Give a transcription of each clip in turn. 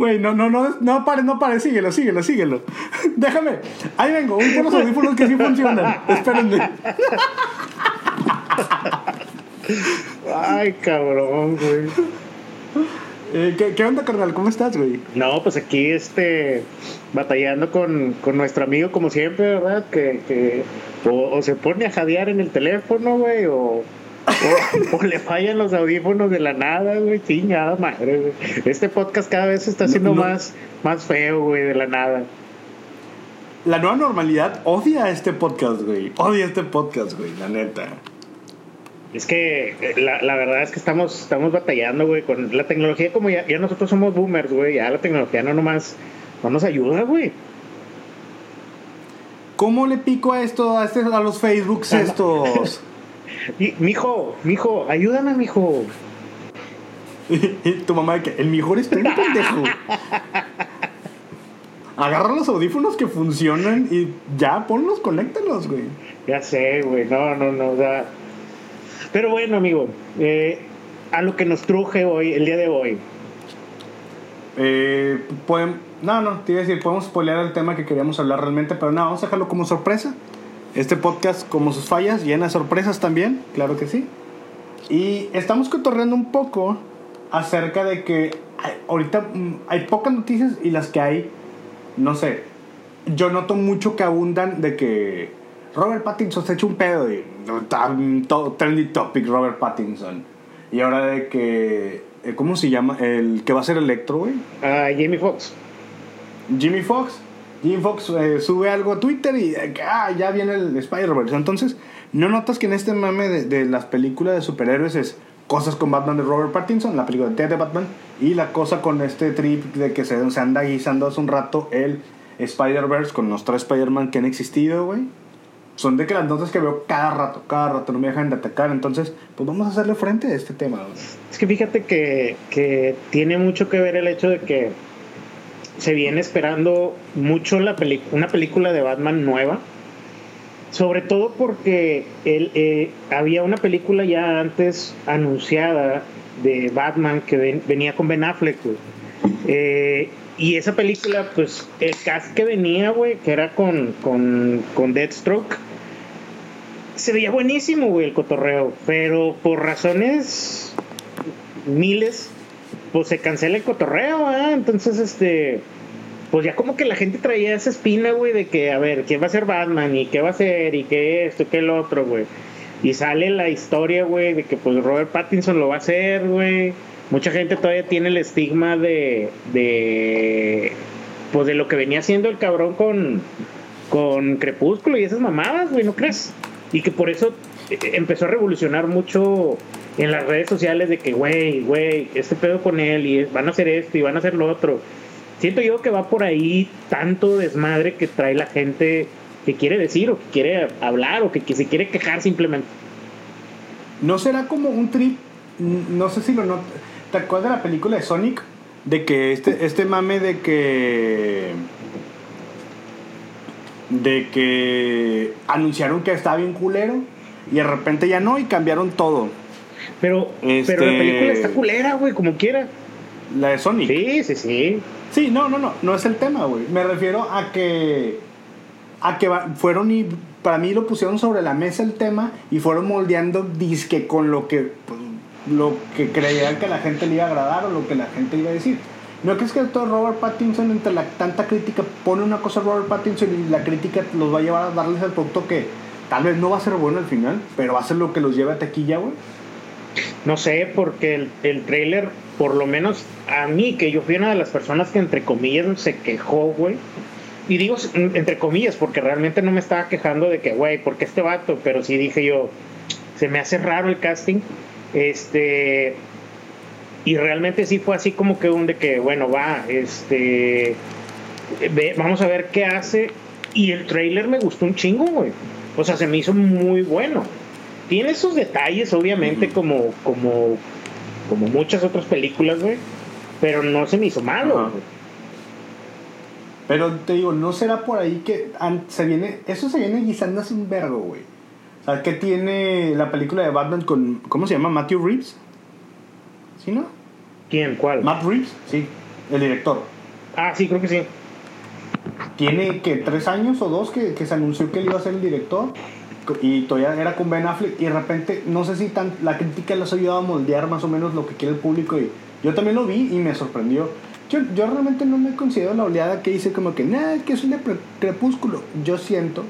Güey, no, no, no, no pare, no pare, síguelo, síguelo, síguelo. Déjame. Ahí vengo, voy por los audífonos que sí funcionan. Espérenme. Ay, cabrón, güey. Eh, ¿qué, ¿Qué onda, carnal? ¿Cómo estás, güey? No, pues aquí, este, batallando con, con nuestro amigo como siempre, ¿verdad? Que, que o, o se pone a jadear en el teléfono, güey, o, o, o le fallan los audífonos de la nada, güey. Chingada madre, güey. Este podcast cada vez se está haciendo No, no. más, más feo, güey, de la nada. La nueva normalidad odia este podcast, güey. Odia este podcast, güey, la neta. Es que eh, la, la verdad es que estamos, estamos batallando, güey, con la tecnología, como ya, ya nosotros somos boomers, güey, ya la tecnología no nomás no nos ayuda, güey. ¿Cómo le pico a esto, a, este, a los Facebooks estos? Y, mijo, mijo, ayúdame, mijo. Y tu mamá de que el mejor es tú, pendejo. Agarra los audífonos que funcionan y ya, ponlos, conéctalos, güey. Ya sé, güey, no, no, no, o sea. Pero bueno, amigo, eh, a lo que nos truje hoy, el día de hoy. Eh, pueden, no, no, te iba a decir, podemos spoilear el tema que queríamos hablar realmente, pero no, vamos a dejarlo como sorpresa. Este podcast, como sus fallas, llena de sorpresas también, claro que sí. Y estamos cotorreando un poco acerca de que ahorita mm, hay pocas noticias y las que hay, no sé, yo noto mucho que abundan de que Robert Pattinson se ha hecho un pedo y está un to- trendy topic Robert Pattinson. Y ahora de que, eh, ¿cómo se llama? El que va a ser Electro, güey. A Jamie Foxx. Jimmy Fox. Jimmy Fox eh, sube algo a Twitter y eh, ah, ya viene el Spider-Verse. Entonces, ¿no notas que en este mame de, de las películas de superhéroes es cosas con Batman de Robert Pattinson, la película de Batman, y la cosa con este trip de que se, se anda guisando hace un rato el Spider-Verse con los tres Spider-Man que han existido, güey? Son de que las notas que veo cada rato, cada rato, no me dejan de atacar. Entonces, pues vamos a hacerle frente a este tema, güey. Es que fíjate que, que tiene mucho que ver el hecho de que se viene esperando mucho la una película de Batman nueva. Sobre todo porque él, eh, había una película ya antes anunciada de Batman que ven- venía con Ben Affleck. Eh, y esa película, pues el cast que venía, güey, que era con, con, con Deathstroke, se veía buenísimo, güey, el cotorreo. Pero por razones miles, pues se cancela el cotorreo, ¿ah? Entonces, este, pues ya como que la gente traía esa espina, güey, de que, a ver, ¿quién va a ser Batman? ¿Y qué va a ser? ¿Y qué esto? ¿Qué el otro, güey? Y sale la historia, güey, de que pues Robert Pattinson lo va a hacer, güey. Mucha gente todavía tiene el estigma de, de, pues de lo que venía haciendo el cabrón con, con Crepúsculo y esas mamadas, güey, ¿no crees? Y que por eso eh, empezó a revolucionar mucho en las redes sociales de que, güey, güey, este pedo con él y van a hacer esto y van a hacer lo otro. Siento yo que va por ahí tanto desmadre que trae la gente que quiere decir o que quiere hablar o que, que se quiere quejar simplemente. ¿No será como un trip? No sé si lo not ¿Te acuerdas de la película de Sonic? De que este, este mame de que. De que anunciaron que estaba bien culero y de repente ya no y cambiaron todo. Pero, Este- pero la película está culera, güey, como quiera. La de Sonic. Sí, sí, sí. Sí, no, no, no, no es el tema, güey. Me refiero a que a que fueron y para mí lo pusieron sobre la mesa el tema y fueron moldeando disque con lo que pues, lo que creían que la gente le iba a agradar o lo que la gente iba a decir. ¿No crees que todo Robert Pattinson entre la tanta crítica pone una cosa a Robert Pattinson y la crítica los va a llevar a darles el producto que tal vez no va a ser bueno al final, pero va a ser lo que los lleve a taquilla, güey? No sé, porque el, el trailer, por lo menos a mí, que yo fui una de las personas que entre comillas se quejó, güey. Y digo entre comillas, porque realmente no me estaba quejando de que, güey, ¿por qué este vato? Pero sí dije yo, se me hace raro el casting. Este. Y realmente sí fue así como que un de que, bueno, va, este. ve- vamos a ver qué hace. Y el trailer me gustó un chingo, güey. O sea, se me hizo muy bueno. Tiene esos detalles, obviamente, como, como, como muchas otras películas, güey. Pero no se me hizo malo. Güey. Pero te digo, no será por ahí que se viene. Eso se viene guisando hace un vergo, güey. O sea, que tiene la película de Batman con. ¿Cómo se llama? Matthew Reeves. ¿Sí, no? ¿Quién? ¿Cuál? Matt Reeves, sí, el director. Ah, sí, creo que sí. Tiene que tres años o dos que, que se anunció que él iba a ser el director y todavía era con Ben Affleck y de repente no sé si tan, la crítica les ha ayudado a moldear más o menos lo que quiere el público y yo también lo vi y me sorprendió. Yo, yo realmente no me considero la oleada que dice como que nada, que es un crepúsculo. Yo siento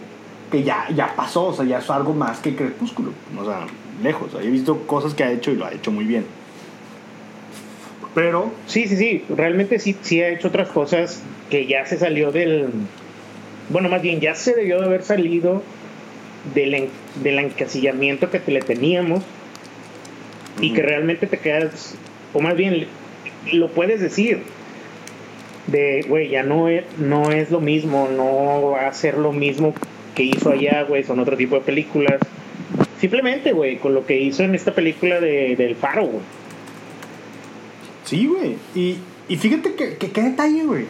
que ya, ya pasó, o sea, ya es algo más que crepúsculo. O sea, lejos. he visto cosas que ha hecho y lo ha hecho muy bien. Pero. Sí, sí, sí. Realmente sí, sí ha hecho otras cosas que ya se salió del. Bueno, más bien ya se debió de haber salido del, del encasillamiento que te le teníamos y que realmente te quedas, o más bien lo puedes decir, de, güey, ya no es, no es lo mismo, no va a ser lo mismo que hizo allá, güey, son otro tipo de películas. Simplemente, güey, con lo que hizo en esta película de, del Faro, güey. Sí, güey. Y, y fíjate que, que qué detalle, güey.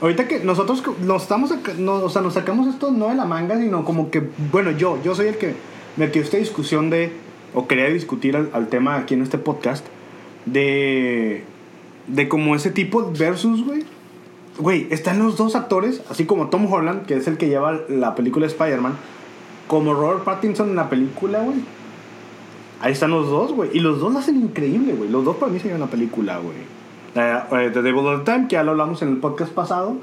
Ahorita que nosotros nos estamos, o sea, nos sacamos esto no de la manga, sino como que, bueno, yo, yo soy el que metió esta discusión de, o quería discutir al, tema aquí en este podcast, de, de como ese tipo versus, güey. Güey, están los dos actores, así como Tom Holland, que es el que lleva la película Spider-Man, como Robert Pattinson en la película, güey. Ahí están los dos, güey. Y los dos lo hacen increíble, güey. Los dos para mí serían una película, güey. Eh, eh, The Devil of the Time, que ya lo hablamos en el podcast pasado.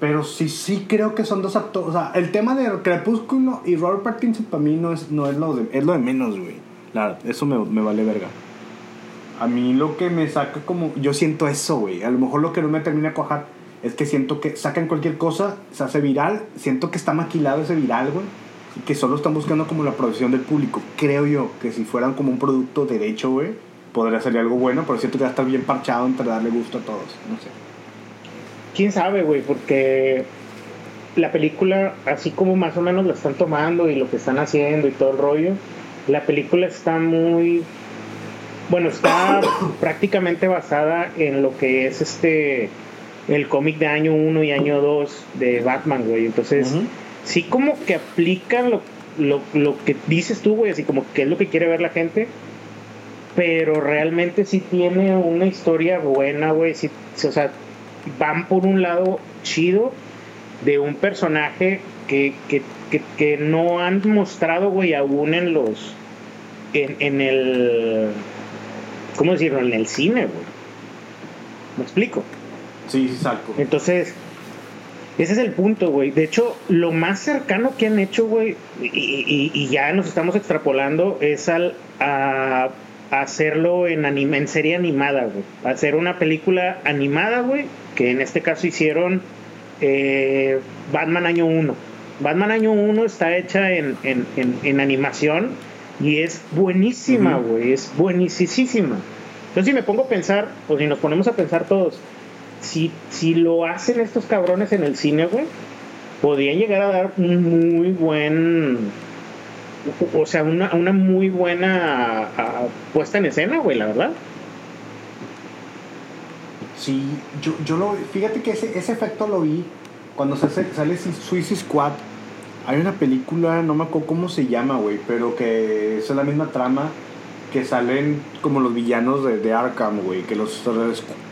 Pero sí, sí creo que son dos actores. O sea, el tema de Crepúsculo y Robert Pattinson para mí no es, no es, lo, de, es lo de menos, güey. Claro, eso me, me vale verga. A mí lo que me saca como. Yo siento eso, güey. A lo mejor lo que no me termina de cuajar es que siento que sacan cualquier cosa, se hace viral. Siento que está maquilado ese viral, güey. Y que solo están buscando como la producción del público. Creo yo que si fueran como un producto derecho, güey podría salir algo bueno, pero siento que va a estar bien parchado entre darle gusto a todos. No sé. Quién sabe, güey, porque la película, así como más o menos la están tomando y lo que están haciendo y todo el rollo, la película está muy. Bueno, está prácticamente basada en lo que es este. El cómic de año 1 y año 2 de Batman, güey. Entonces, sí, como que aplican lo, lo, lo que dices tú, güey, así como que es lo que quiere ver la gente pero realmente sí tiene una historia buena, güey. Sí, o sea, van por un lado chido de un personaje que, que, que, no han mostrado, güey, aún en los. En, en el. ¿Cómo decirlo? En el cine, güey. ¿Me explico? Sí, exacto. Entonces, ese es el punto, güey. De hecho, lo más cercano que han hecho, güey, y, y, ya nos estamos extrapolando, es al, a hacerlo en, anime, en serie animada, güey. Hacer una película animada, güey, que en este caso hicieron eh, Batman Año 1. Batman Año 1 está hecha en, animación y es buenísima, güey, es buenísima. Entonces si me pongo a pensar, o si nos ponemos a pensar todos, si, si lo hacen estos cabrones en el cine, güey, podrían llegar a dar un muy buen o sea, una, una muy buena puesta en escena, güey, la verdad. Sí, yo, yo lo fíjate que ese, ese efecto lo vi cuando se sale Suicide Squad. Hay una película, no me acuerdo cómo se llama, güey, pero que es la misma trama que salen como los villanos de, de Arkham, güey, que los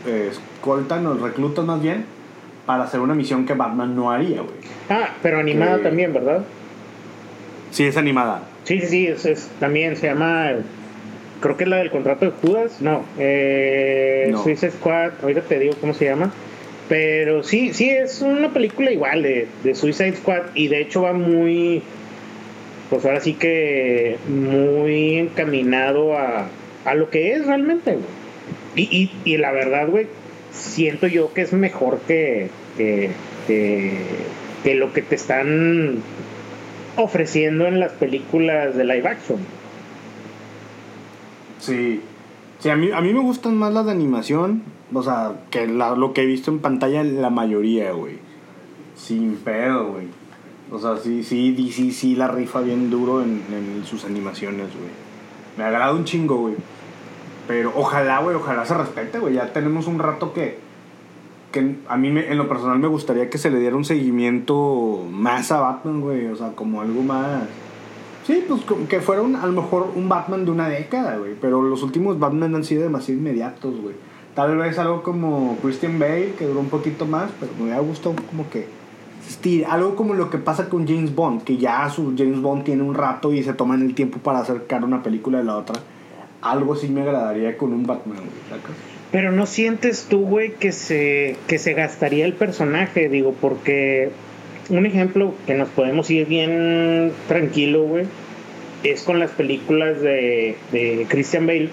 eh, escoltan, los reclutan más bien, para hacer una misión que Batman no haría, güey. Ah, pero animada también, ¿verdad? Sí, es animada. Sí, sí, sí, es, también se llama, creo que es la del contrato de Judas, no, eh, Suicide Squad, ahorita te digo cómo se llama, pero sí, sí, es una película igual de, de Suicide Squad y de hecho va muy, pues ahora sí que muy encaminado a, a lo que es realmente, güey. Y, y, y la verdad, güey, siento yo que es mejor que, que, que lo que te están ofreciendo en las películas de live action. Sí. Sí, a mí, a mí me gustan más las de animación, o sea, que lo que he visto en pantalla la mayoría, güey. Sin pedo, güey. O sea, sí, sí, DC sí la rifa bien duro en, en sus animaciones, güey. Me agrada un chingo, güey. Pero ojalá, güey, ojalá se respete, güey. Ya tenemos un rato que que a mí me, en lo personal me gustaría que se le diera un seguimiento más a Batman, güey. O sea, como algo más. Sí, pues que fuera a lo mejor un Batman de una década, güey. Pero los últimos Batman han sido demasiado inmediatos, güey. Tal vez algo como Christian Bale, que duró un poquito más, pero me hubiera gustado como que algo como lo que pasa con James Bond, que ya su James Bond tiene un rato y se toman el tiempo para acercar una película de la otra. Algo sí me agradaría con un Batman, Pero no sientes tú, güey, que se, que se gastaría el personaje, digo, porque un ejemplo que nos podemos ir bien tranquilo, güey, es con las películas de, de Christian Bale.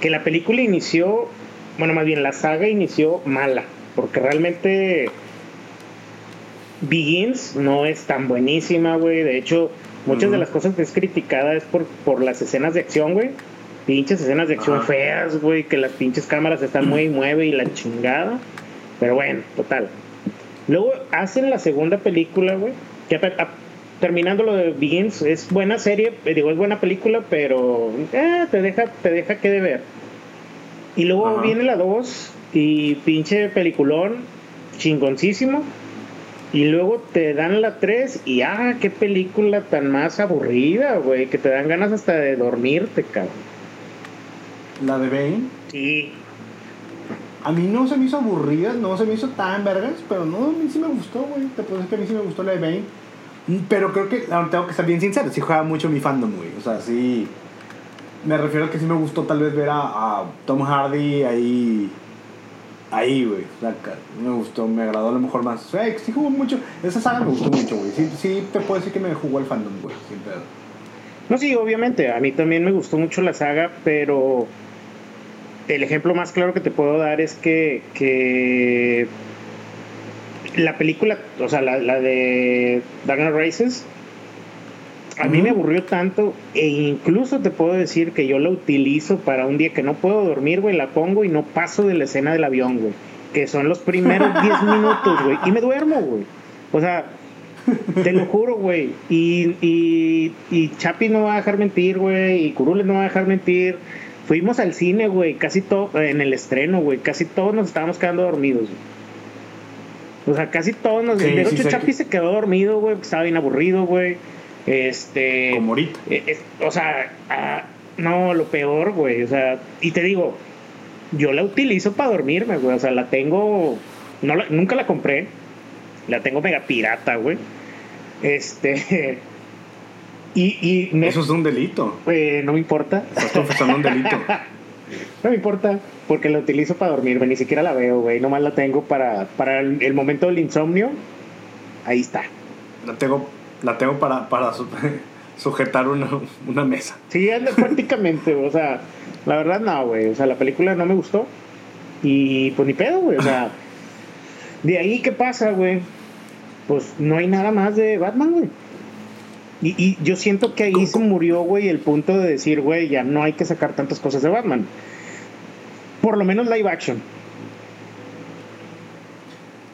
Que la película inició, bueno, más bien la saga inició mala, porque realmente Begins no es tan buenísima, güey. De hecho, muchas de las cosas que es criticada es por, por las escenas de acción, güey. Pinches escenas de acción feas, güey, que las pinches cámaras están muy mueve y la chingada. Pero bueno, total. Luego hacen la segunda película, güey. Que terminando lo de Begins, es buena serie, eh, digo, es buena película, pero eh, te deja, te deja que deber. Y luego viene la 2 y pinche peliculón, chingoncísimo y luego te dan la 3 y ah, qué película tan más aburrida, güey, que te dan ganas hasta de dormirte, cabrón. ¿La de Bane? Sí. A mí no se me hizo aburrida, no se me hizo tan vergas, pero no, a mí sí me gustó, güey. Te puedo decir que a mí sí me gustó la de Bane. Pero creo que, tengo que ser bien sincero, sí juega mucho mi fandom, güey. O sea, sí. Me refiero a que sí me gustó tal vez ver a, a Tom Hardy ahí ahí, güey. me gustó, me agradó a lo mejor más. O sí jugó mucho. Esa saga me gustó mucho, güey. Sí, sí te puedo decir que me jugó el fandom, güey. No, sí, obviamente. A mí también me gustó mucho la saga, pero el ejemplo más claro que te puedo dar es que, que la película, o sea, la, la de Dark Races a mí me aburrió tanto e incluso te puedo decir que yo la utilizo para un día que no puedo dormir, güey, la pongo y no paso de la escena del avión, güey. Que son los primeros 10 minutos, güey. Y me duermo, güey. O sea, te lo juro, güey. Y, y, y Chapi no va a dejar mentir, güey. Y Curules no va a dejar mentir. Fuimos al cine, güey, casi todo, en el estreno, güey. Casi todos nos estábamos quedando dormidos. O sea, casi todos nos... de hecho, Chapi se quedó dormido, güey, estaba bien aburrido, güey. Este. Como ahorita. Eh, o sea, ah, no, lo peor, güey. O sea, y te digo, yo la utilizo para dormirme, güey. O sea, la tengo. No nunca la compré. La tengo mega pirata, güey. Este. Y, y Eso es un delito. Eh, no me importa. Estás confesando un delito. no me importa, porque la utilizo para dormirme, ni siquiera la veo, güey. Nomás la tengo para, para el momento del insomnio. Ahí está. La tengo la tengo para, para sujetar una, una mesa. Sí, prácticamente, o sea, la verdad no, güey. O sea, la película no me gustó. Y pues ni pedo, güey. O sea, de ahí, ¿qué pasa, güey? Pues no hay nada más de Batman, güey. Y, y, yo siento que ahí se murió, güey, el punto de decir, güey, ya no hay que sacar tantas cosas de Batman. Por lo menos live action.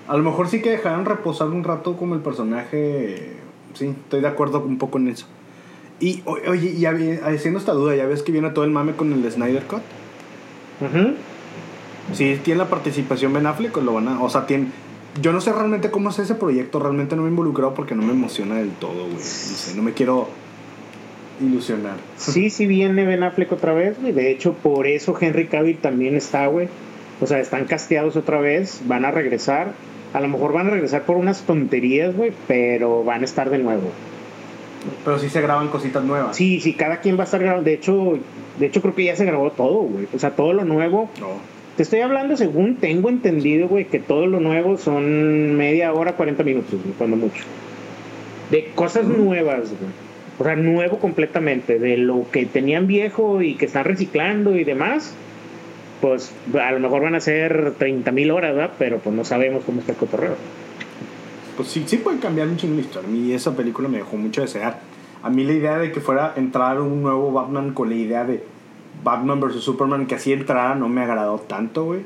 A lo mejor sí que dejaron reposar un rato como el personaje sí, estoy de acuerdo un poco en eso. Y, oye, y haciendo esta duda, ¿ya ves que viene todo el mame con el Snyder Cut? Si tiene la participación Ben Affleck o lo van a... O sea, tiene... Yo no sé realmente cómo es ese proyecto, realmente no me he involucrado porque no me emociona del todo, güey. No, no me quiero ilusionar. Sí, sí viene Ben Affleck otra vez, güey. De hecho, por eso Henry Cavill también está, güey. O sea, están casteados otra vez, van a regresar. A lo mejor van a regresar por unas tonterías, güey, pero van a estar de nuevo. Pero sí se graban cositas nuevas. Sí, sí, cada quien va a estar grabando. De hecho, de hecho creo que ya se grabó todo, güey. O sea, todo lo nuevo. No. Te estoy hablando, según tengo entendido, güey, que todo lo nuevo son media hora, 40 minutos, güey, cuando mucho. De cosas nuevas, güey. O sea, nuevo completamente. De lo que tenían viejo y que están reciclando y demás pues a lo mejor van a ser 30 mil horas, ¿verdad? Pero pues no sabemos cómo está el cotorreo. Pues sí, sí pueden cambiar un chingo de historia. A mí esa película me dejó mucho desear. A mí la idea de que fuera entrar un nuevo Batman con la idea de Batman vs. Superman, que así entrara, no me agradó tanto, güey.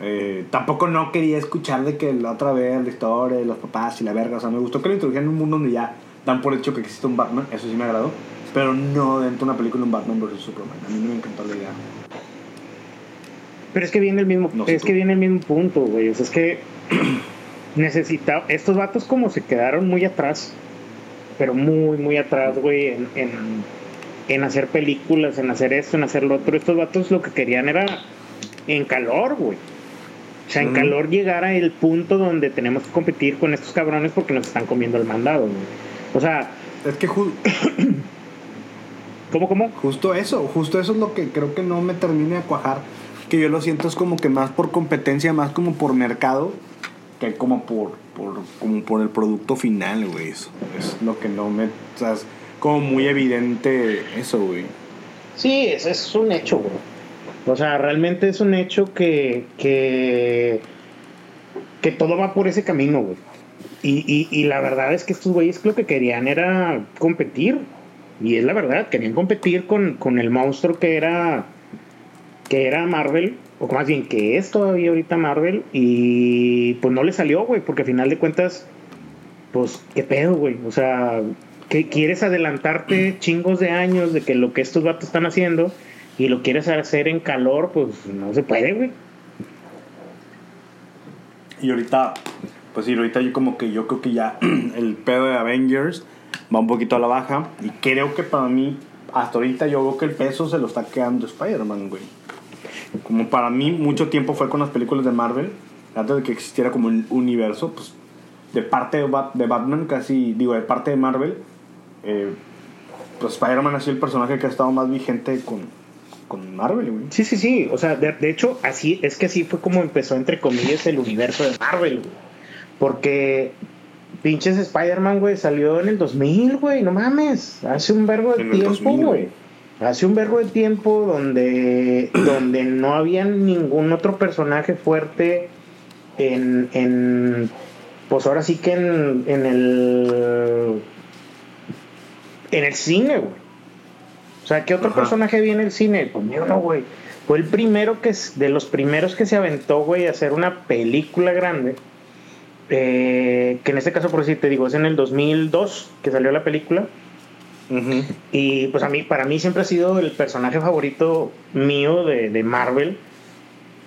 Eh, tampoco no quería escuchar de que la otra vez la historia de los papás y la verga. O sea, me gustó que lo introdujeran en un mundo donde ya dan por hecho que existe un Batman. Eso sí me agradó. Pero no dentro de una película un Batman vs. Superman. A mí no me encantó la idea. Pero es que viene el mismo, es que viene el mismo punto, güey. O sea, es que necesita, estos vatos como se quedaron muy atrás. pero muy, muy atrás, güey, en, en, en hacer películas, en hacer esto, en hacer lo otro. Estos vatos lo que querían era en calor, güey. O sea, en calor llegar a el punto donde tenemos que competir con estos cabrones porque nos están comiendo el mandado, güey. O sea, Es que ju- ¿cómo, cómo? justo eso, justo eso es lo que creo que no me termina de cuajar. Que yo lo siento es como que más por competencia, más como por mercado, que como por, por, como por el producto final, güey. Eso es lo que no me. O sea, como muy evidente eso, güey. Sí, eso es un hecho, güey. O sea, realmente es un hecho que, que, que todo va por ese camino, güey. Y, y, y la verdad es que estos güeyes lo que querían era competir. Y es la verdad, querían competir con, con el monstruo que era, que era Marvel, o más bien que es todavía ahorita Marvel. Y pues no le salió, güey, porque al final de cuentas, pues, ¿qué pedo, güey? O sea, que quieres adelantarte chingos de años de que lo que estos vatos están haciendo y lo quieres hacer en calor, pues no se puede, güey. Y ahorita, pues sí, ahorita yo como que yo creo que ya el pedo de Avengers va un poquito a la baja. Y creo que para mí, hasta ahorita yo veo que el peso se lo está quedando Spider-Man, güey. Como para mí mucho tiempo fue con las películas de Marvel, antes de que existiera como un universo, pues de parte de, Bat- de Batman, casi, digo, de parte de Marvel, eh, pues Spider-Man ha sido el personaje que ha estado más vigente con, con Marvel, güey. Sí, sí, sí. O sea, de, de hecho, así es que así fue como empezó, entre comillas, el universo de Marvel, güey. Porque pinches Spider-Man, güey, salió en el 2000, güey, no mames. Hace un vergo de En tiempo, 2000, güey. Hace un vergo de tiempo donde, donde no había ningún otro personaje fuerte en, en pues ahora sí que en, en el en el cine, güey. O sea, ¿qué otro Ajá. personaje vi en el cine? Pues ni uno, güey. Fue el primero que, es- de los primeros que se aventó, güey, a hacer una película grande. Eh, que en este caso, por decir, te digo, es en el 2002 que salió la película. Y pues a mí, para mí siempre ha sido el personaje favorito mío de, de Marvel.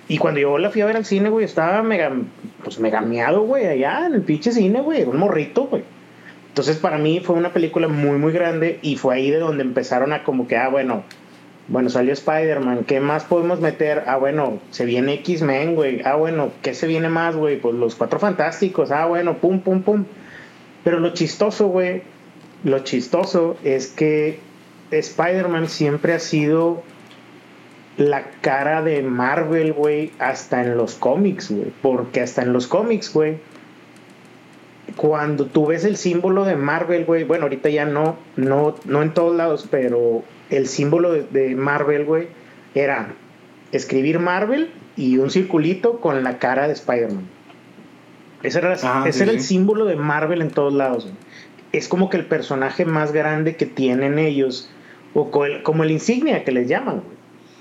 Y cuando yo la fui a ver al cine, güey, estaba mega, pues mega meado, güey, allá en el pinche cine, güey, un morrito, güey. Entonces para mí fue una película muy, muy grande y fue ahí de donde empezaron a como que, ah, bueno, bueno, salió Spider-Man, ¿qué más podemos meter? Ah, bueno, se viene X-Men, güey. Ah, bueno, ¿qué se viene más, güey? Pues los Cuatro Fantásticos. Ah, bueno, pum, pum, pum. Pero lo chistoso, güey, lo chistoso es que Spider-Man siempre ha sido la cara de Marvel, güey, hasta en los cómics, güey. Porque hasta en los cómics, güey, cuando tú ves el símbolo de Marvel, güey, bueno, ahorita ya no, no, no en todos lados, pero el símbolo de, de Marvel, güey, era escribir Marvel y un circulito con la cara de Spider-Man. Ese era, Ajá, ese sí, era el sí. símbolo de Marvel en todos lados. güey. Es como que el personaje más grande que tienen ellos, o co- como el insignia que les llaman, güey.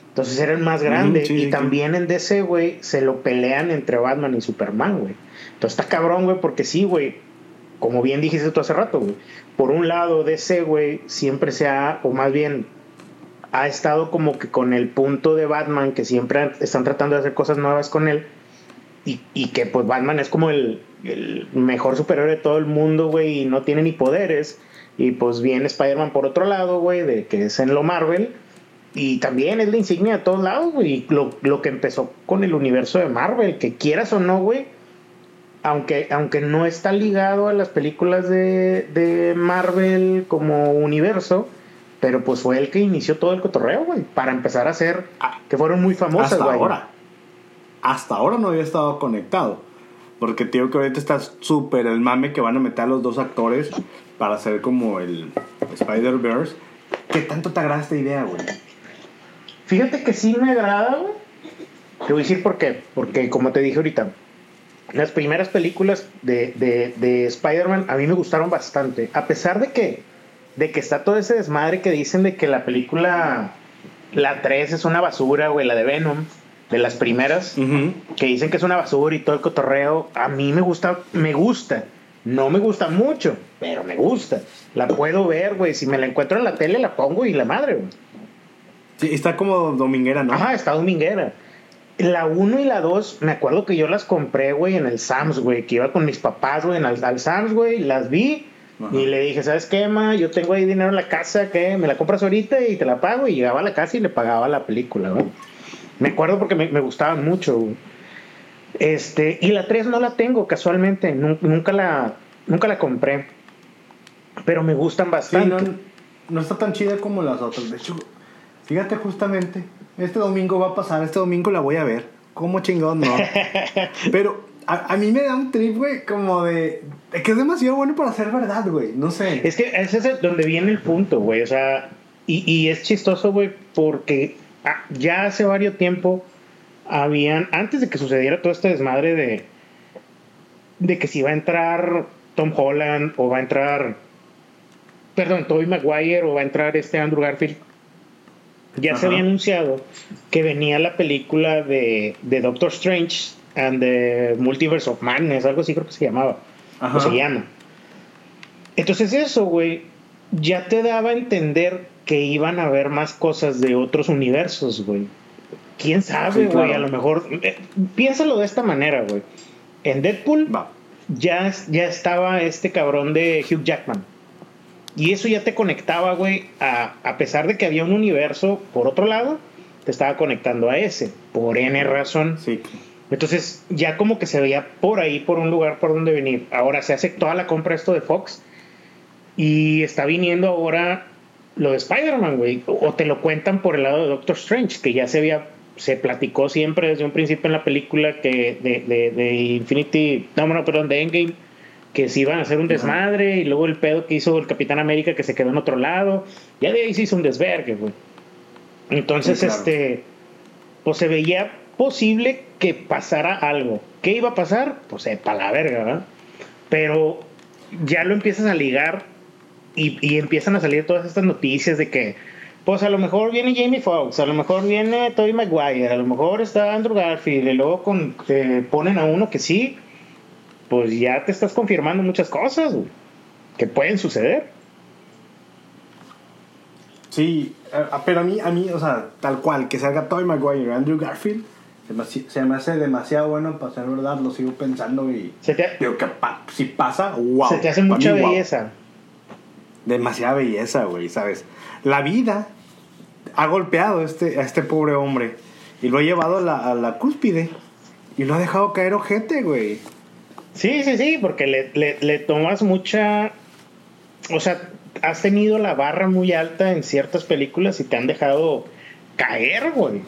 Entonces era el más grande. Sí, y sí. también en DC, güey, se lo pelean entre Batman y Superman, güey. Entonces está cabrón, güey, porque sí, güey. Como bien dijiste tú hace rato, güey. Por un lado, DC, güey, siempre se ha, o más bien, ha estado como que con el punto de Batman, que siempre están tratando de hacer cosas nuevas con él. Y, y que pues Batman es como el, mejor superhéroe de todo el mundo, güey, y no tiene ni poderes. Y pues viene Spider-Man por otro lado, güey, de que es en lo Marvel. Y también es la insignia de todos lados, güey. y Lo, lo que empezó con el universo de Marvel, que quieras o no, güey. Aunque, aunque no está ligado a las películas de, de Marvel como universo, pero pues fue el que inició todo el cotorreo, güey. Para empezar a hacer Ah, que fueron muy famosas, hasta güey. ahora. Hasta ahora no había estado conectado. Porque digo que ahorita está súper el mame que van a meter a los dos actores para hacer como el Spider-Verse. ¿Qué tanto te agrada esta idea, güey? Fíjate que sí me agrada, güey. Te voy a decir por qué. Porque, como te dije ahorita, las primeras películas de, de, de Spider-Man a mí me gustaron bastante. A pesar de que, de que está todo ese desmadre que dicen de que la película, la 3 es una basura, güey, la de Venom, de las primeras, que dicen que es una basura y todo el cotorreo. A mí me gusta, me gusta. No me gusta mucho, pero me gusta. La puedo ver, güey. Si me la encuentro en la tele, la pongo y la madre, güey. Sí, está como dominguera, ¿no? Ajá, está dominguera. La 1 y la 2, me acuerdo que yo las compré, güey, en el Sams, güey, que iba con mis papás, güey, en el- al Sams, güey, las vi Y le dije, ¿sabes qué, ma? Yo tengo ahí dinero en la casa, que me la compras ahorita y te la pago. Y llegaba a la casa y le pagaba la película, ¿no? Me acuerdo porque me, me gustaban mucho. Este, y la 3 no la tengo casualmente, nunca la, nunca la compré. Pero me gustan bastante. no, no, está tan chida como las otras. De hecho, fíjate justamente, este domingo va a pasar, este domingo la voy a ver. ¿Cómo chingón no? Pero a, mí me da un trip, güey, como de, que es demasiado bueno para ser verdad, güey. No sé. Es que ese es donde viene el punto, güey. O sea, y, y es chistoso, güey, porque ah, ya hace varios tiempo habían, antes de que sucediera todo este desmadre de, de que si va a entrar Tom Holland o va a entrar, perdón, Tobey Maguire o va a entrar este Andrew Garfield, ya se había anunciado que venía la película de, de, Doctor Strange and the Multiverse of Madness, algo así creo que se llamaba, o se llama. Entonces eso, güey, ya te daba a entender que iban a haber más cosas de otros universos, güey. ¿Quién sabe, güey? A lo mejor... Eh, piénsalo de esta manera, güey. En Deadpool Ya, ya estaba este cabrón de Hugh Jackman. Y eso ya te conectaba, güey, a, a pesar de que había un universo por otro lado, te estaba conectando a ese, por N razón. Sí. Entonces, ya como que se veía por ahí, por un lugar por donde venir. Ahora se hace toda la compra esto de Fox y está viniendo ahora lo de Spider-Man, güey. O te lo cuentan por el lado de Doctor Strange, que ya se había se platicó siempre desde un principio en la película que de, de, Infinity, no, no, perdón, de Endgame, que se iban a hacer un desmadre y luego el pedo que hizo el Capitán América que se quedó en otro lado, ya de ahí se hizo un desvergue, güey. Entonces, este, pues se veía posible que pasara algo. ¿Qué iba a pasar? Pues sepa la verga, ¿verdad? Pero ya lo empiezas a ligar y, y empiezan a salir todas estas noticias de que pues a lo mejor viene Jamie Foxx, a lo mejor viene Tobey Maguire, a lo mejor está Andrew Garfield, y luego con, te ponen a uno que sí, pues ya te estás confirmando muchas cosas que pueden suceder. Sí, pero a mí, a mí, o sea, tal cual, que salga Tobey Maguire, Andrew Garfield, se me, hace demasiado bueno para ser verdad, lo sigo pensando y digo que si pasa, wow. Se te hace mucha belleza. Demasiada belleza, güey, ¿sabes? La vida ha golpeado a este, a este pobre hombre y lo ha llevado a la, cúspide y lo ha dejado caer ojete, güey. Sí, sí, sí, porque le, le, tomas mucha. O sea, has tenido la barra muy alta en ciertas películas y te han dejado caer, güey.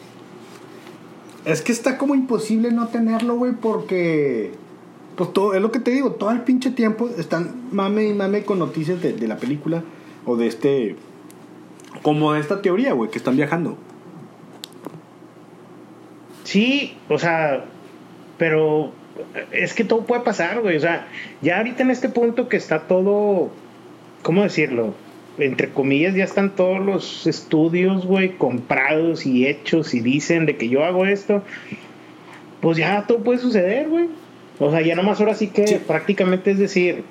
Es que está como imposible no tenerlo, güey, porque. Pues todo, es lo que te digo, todo el pinche tiempo están mame y mame con noticias de, de la película o de este como esta teoría, güey, que están viajando. Sí, o sea, pero es que todo puede pasar, güey. O sea, ya ahorita en este punto que está todo, ¿cómo decirlo? Entre comillas, ya están todos los estudios, güey, comprados y hechos y dicen de que yo hago esto. Pues ya todo puede suceder, güey. O sea, ya nomás ahora sí que prácticamente es decir,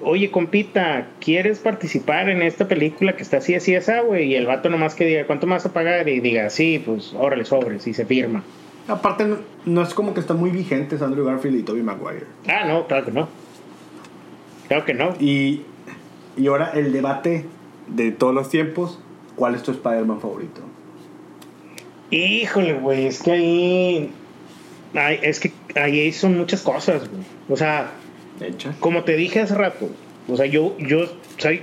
oye, compita, ¿quieres participar en esta película que está así, así, esa, güey? Y el vato nomás que diga, ¿cuánto vas a pagar? Y diga, sí, pues, órale, sobres, y se firma. Aparte, no, es como que están muy vigentes Andrew Garfield y Tobey Maguire. Ah, no, claro que no. Claro que no. Y, y ahora el debate de todos los tiempos, ¿cuál es tu Spider-Man favorito? Híjole, güey, es que ahí... es que ahí son muchas cosas, güey. O sea, como te dije hace rato, o sea, yo, yo soy,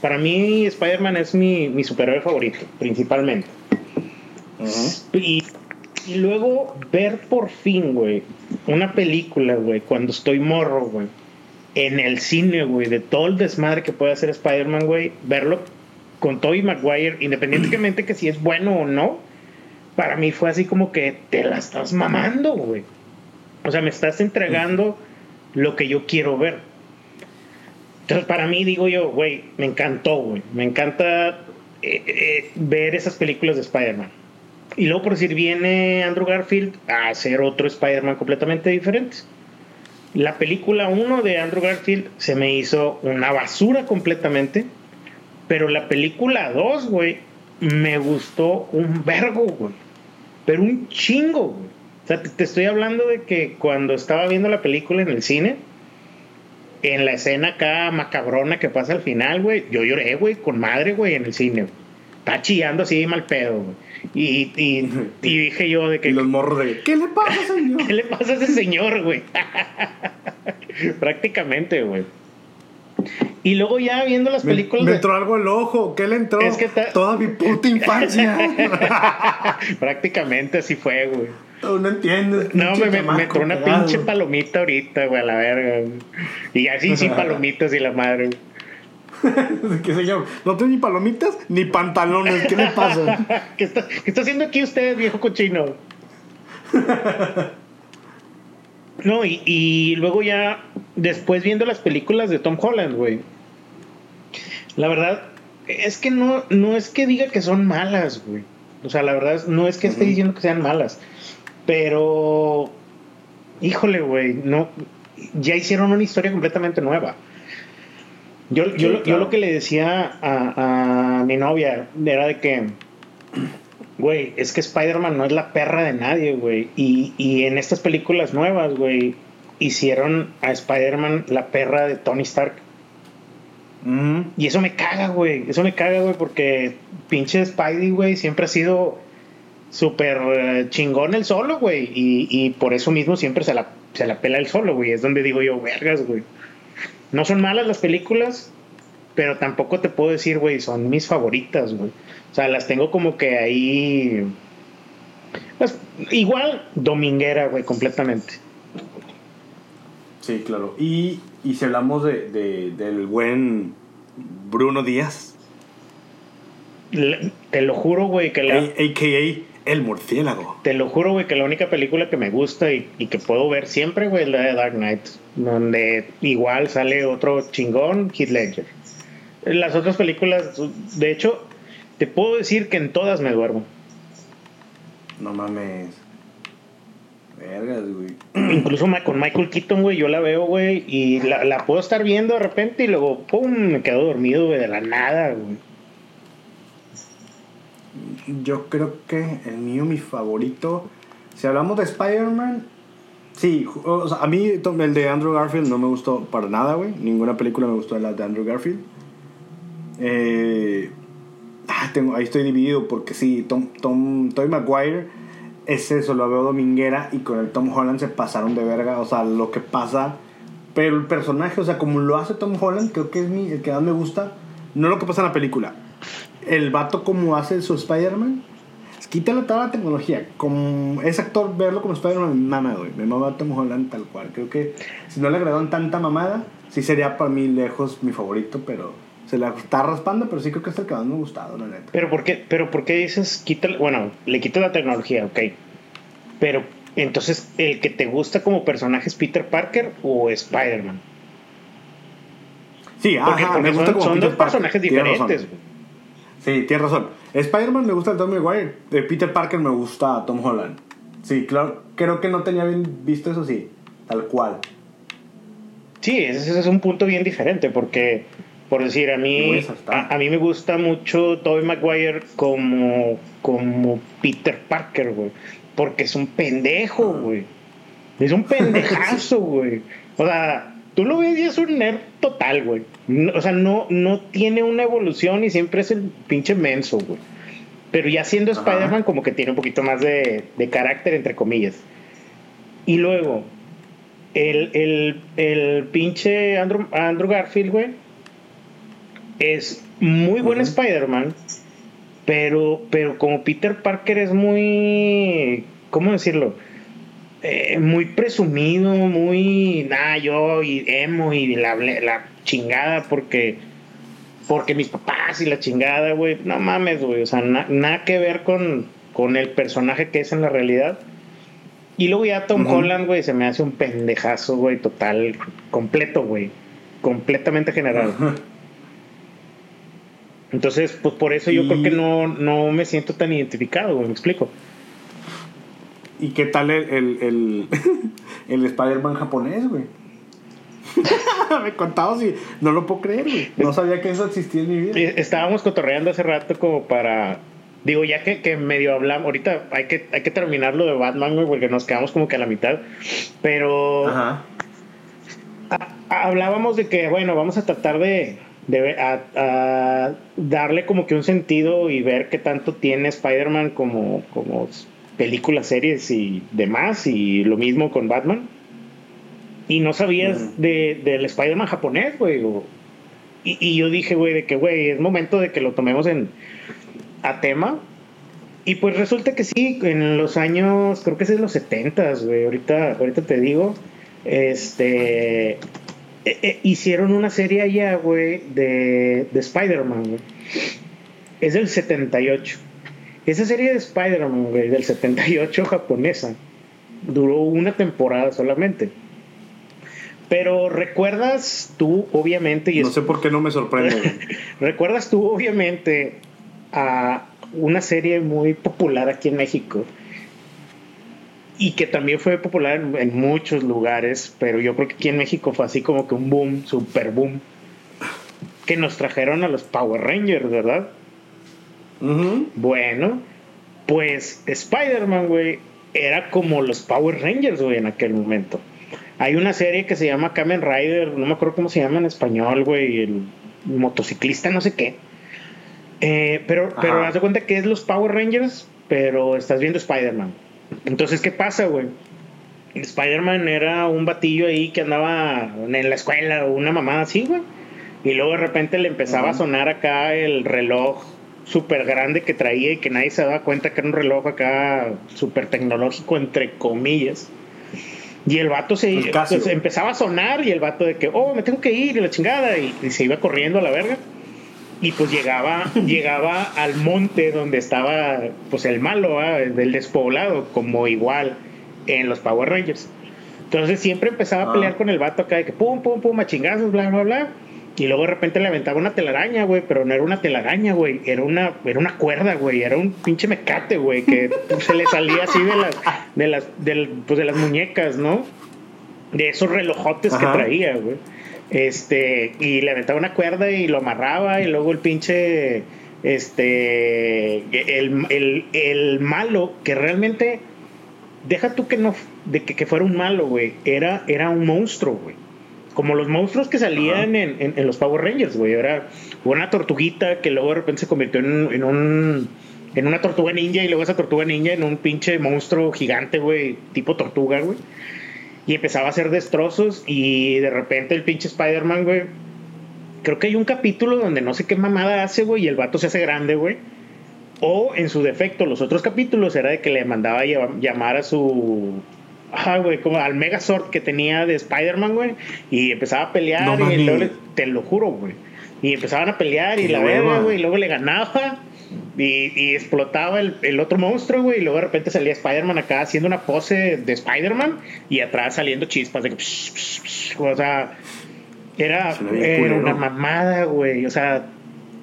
para mí Spider-Man es mi, mi superhéroe favorito, principalmente. y, y, luego ver por fin, güey, una película, güey, cuando estoy morro, güey, en el cine, güey, de todo el desmadre que puede hacer Spider-Man, güey, verlo con Tobey Maguire, independientemente que si es bueno o no, para mí fue así como que te la estás mamando, güey. O sea, me estás entregando lo que yo quiero ver. Entonces, para mí, digo yo, güey, me encantó, güey. Me encanta eh, eh, ver esas películas de Spider-Man. Y luego, por decir, viene Andrew Garfield a hacer otro Spider-Man completamente diferente. La película 1 de Andrew Garfield se me hizo una basura completamente. Pero la película 2, güey, me gustó un vergo, güey. Pero un chingo, güey. O sea, te, estoy hablando de que cuando estaba viendo la película en el cine, en la escena acá macabrona que pasa al final, güey, yo lloré, güey, con madre, güey, en el cine. Está chillando así mal pedo, güey. Y, y, y, dije yo de que... Y los morros de... ¿Qué le pasa, señor? ¿Qué le pasa a ese señor, güey? Prácticamente, güey. Y luego ya viendo las películas. Me, entró algo al ojo. ¿Qué le entró? Es que Toda mi puta infancia. Prácticamente así fue, güey. No entiendes. No, me, me, entró una pinche palomita ahorita, güey, a la verga. Y así sí palomitas y la madre. ¿Qué señor? No tengo ni palomitas ni pantalones. ¿Qué le pasa? ¿Qué está, ¿Qué está haciendo aquí usted, viejo cochino? No, y, y, luego ya, después viendo las películas de Tom Holland, güey. La verdad, es que no, no es que diga que son malas, güey. O sea, la verdad, no es que esté diciendo que sean malas. Pero, híjole, güey, no, ya hicieron una historia completamente nueva. Yo, yo, yo lo que le decía a, a mi novia era de que Güey, es que Spider-Man no es la perra de nadie, güey. Y, y en estas películas nuevas, güey, hicieron a Spider-Man la perra de Tony Stark. Y eso me caga, güey. Eso me caga, güey, porque pinche Spidey, güey, siempre ha sido súper eh, chingón el solo, güey. Y, y, por eso mismo siempre se la, se la pela el solo, güey. Es donde digo yo, vergas, güey. No son malas las películas, pero tampoco te puedo decir, güey, son mis favoritas, güey. O sea, las tengo como que ahí. Pues, igual dominguera, güey, completamente. Sí, claro. Y, y si hablamos de, de, del buen Bruno Díaz. te lo juro, güey, que la. AKA El Murciélago. Te lo juro, güey, que la única película que me gusta y, y que puedo ver siempre, güey, es la de Dark Knight. Donde igual sale otro chingón, Heath Ledger. Las otras películas, de hecho, te puedo decir que en todas me duermo. No mames. Vergas, güey. Incluso con Michael Keaton, güey, yo la veo, güey, y la, puedo estar viendo de repente y luego, ¡pum! Me quedo dormido, güey, de la nada, güey. Yo creo que el mío, mi favorito, si hablamos de Spider-Man, sí, o sea, a mí el de Andrew Garfield no me gustó para nada, güey. Ninguna película me gustó de la de Andrew Garfield. Eh, ah, tengo, ahí estoy dividido porque sí, Tom, Tom, Toy Maguire es eso, lo veo dominguera y con el Tom Holland se pasaron de verga, o sea, lo que pasa, pero el personaje, o sea, como lo hace Tom Holland, creo que es mi, el que más me gusta, no lo que pasa en la película, el vato como hace su Spider-Man, quítale toda la tecnología, como ese actor, verlo como Spider-Man, me mama, güey, me mama Tom Holland tal cual, creo que si no le agregaron tanta mamada, sí sería para mí lejos mi favorito, pero se la está raspando, pero sí creo que es el que más me ha gustado, la neta. Pero ¿por qué, pero ¿por qué dices, quita, bueno, le quita la tecnología, ok? Pero entonces, ¿el que te gusta como personaje es Peter Parker o Spider-Man? Sí, porque, ajá, me gusta son, como son dos personajes diferentes. Sí, tienes razón. Spider-Man me gusta el Tom Maguire, de Peter Parker me gusta Tom Holland. Sí, claro, creo que no tenía bien visto eso, sí, tal cual. Sí, ese es un punto bien diferente, porque por decir, a mí, a, mí me gusta mucho Tobey Maguire como, como Peter Parker, güey. Porque es un pendejo, güey. Es un pendejazo, güey. O sea, tú lo ves y es un nerd total, güey. o sea, no, no tiene una evolución y siempre es el pinche menso, güey. Pero ya siendo Spider-Man, como que tiene un poquito más de, de carácter, entre comillas. Y luego, el, el, el pinche Andrew, Andrew Garfield, güey es muy buen Spider-Man, pero, pero como Peter Parker es muy, ¿cómo decirlo? Eh, muy presumido, muy, nada, yo y emo y la, la chingada porque, porque mis papás y la chingada, güey, no mames, güey, o sea, nada que ver con, con el personaje que es en la realidad. Y luego ya Tom Holland, güey, se me hace un pendejazo, güey, total, completo, güey, completamente general. Entonces, pues por eso yo creo que no, no me siento tan identificado, me explico. ¿Y qué tal el, el, el, Spider-Man japonés, güey? me contaba si no lo puedo creer, güey. No sabía que eso existía en mi vida. Estábamos cotorreando hace rato como para. Digo, ya que, que medio hablamos, ahorita hay que, hay que terminar lo de Batman, güey, porque nos quedamos como que a la mitad. Pero. Ajá. hablábamos de que, bueno, vamos a tratar de, a, darle como que un sentido y ver qué tanto tiene Spider-Man como, como películas, series y demás, y lo mismo con Batman. Y no sabías de, del Spider-Man japonés, güey. Y, y, yo dije, güey, de que, güey, es momento de que lo tomemos en a tema. Y pues resulta que sí, en los años, creo que es de los 70, güey, ahorita, ahorita te digo, este, e, e, hicieron una serie allá, güey, de, de Spider-Man. Es del 78. Esa serie de Spider-Man, güey, del 78 japonesa, duró una temporada solamente. Pero recuerdas tú, obviamente. Y no sé por qué no me sorprende. recuerdas tú, obviamente, a una serie muy popular aquí en México y que también fue popular en, muchos lugares, pero yo creo que aquí en México fue así como que un boom, super boom, que nos trajeron a los Power Rangers, ¿verdad? Bueno, pues Spider-Man, güey, era como los Power Rangers, güey, en aquel momento. Hay una serie que se llama Kamen Rider, no me acuerdo cómo se llama en español, güey, el motociclista, no sé qué. Eh, pero, pero haz de cuenta que es los Power Rangers, pero estás viendo Spider-Man. Entonces, ¿qué pasa, güey? Spider-Man era un batillo ahí que andaba en la escuela o una mamada así, güey. Y luego de repente le empezaba a sonar acá el reloj súper grande que traía y que nadie se daba cuenta que era un reloj acá súper tecnológico, entre comillas. Y el vato se pues, empezaba a sonar y el vato de que, oh, me tengo que ir y la chingada. Y, y se iba corriendo a la verga y pues llegaba, llegaba al monte donde estaba pues el malo del despoblado, como igual en los Power Rangers. Entonces siempre empezaba a pelear ah. con el vato acá de que pum, pum, pum, a chingazos, bla, bla, bla. Y luego de repente le aventaba una telaraña, güey, pero no era una telaraña, güey, era una, era una cuerda, güey, era un pinche mecate, güey, que se le salía así de las, de las, pues de las muñecas, ¿no? De esos relojotes que traía, güey. Este, y le aventaba una cuerda y lo amarraba, y luego el pinche. Este. El, malo, que realmente. Deja tú que no. De que, fuera un malo, güey. Era, era un monstruo, güey. Como los monstruos que salían en, los Power Rangers, güey. Era una tortuguita que luego de repente se convirtió en, en un en una tortuga ninja y luego esa tortuga ninja en un pinche monstruo gigante, güey, tipo tortuga, güey y empezaba a hacer destrozos y de repente el pinche Spider-Man, güey, creo que hay un capítulo donde no sé qué mamada hace, güey, y el vato se hace grande, güey. O en su defecto, los otros capítulos era de que le mandaba llamar a su. Ah, güey, como al Megazord que tenía de Spider-Man, güey. Y empezaba a pelear y luego te lo juro, güey. Y empezaban a pelear y la verga, güey, y luego le ganaba. Y, explotaba el, otro monstruo, güey. Y luego de repente salía Spider-Man acá haciendo una pose de Spider-Man y atrás saliendo chispas de o sea, era, una mamada, güey. O sea.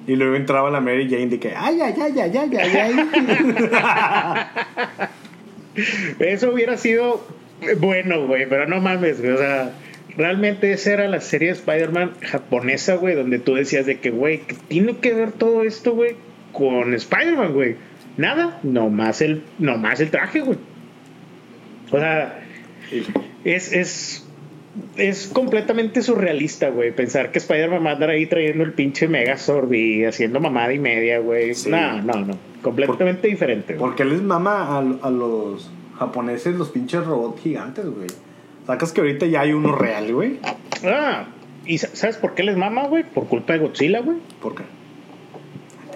Y luego entraba la Mary Jane de que, ay, ay, ay, ay, ay, ay, ay. Eso hubiera sido bueno, güey, pero no mames, güey. O sea, realmente esa era la serie de Spider-Man japonesa, güey, donde tú decías de que, güey, tiene que ver todo esto, güey, con Spider-Man, güey. Nada, nomás el, nomás el traje, güey. O sea, es, es, es completamente surrealista, güey. Pensar que Spider-Man va a andar ahí trayendo el pinche Megazord y haciendo mamada y media, güey. No, no, no. Completamente diferente. Porque les mama a, los japoneses los pinches robots gigantes, güey. Sacas que ahorita ya hay uno real, güey. Ah, ¿y sabes por qué les mama, güey? Por culpa de Godzilla, güey. ¿Por qué?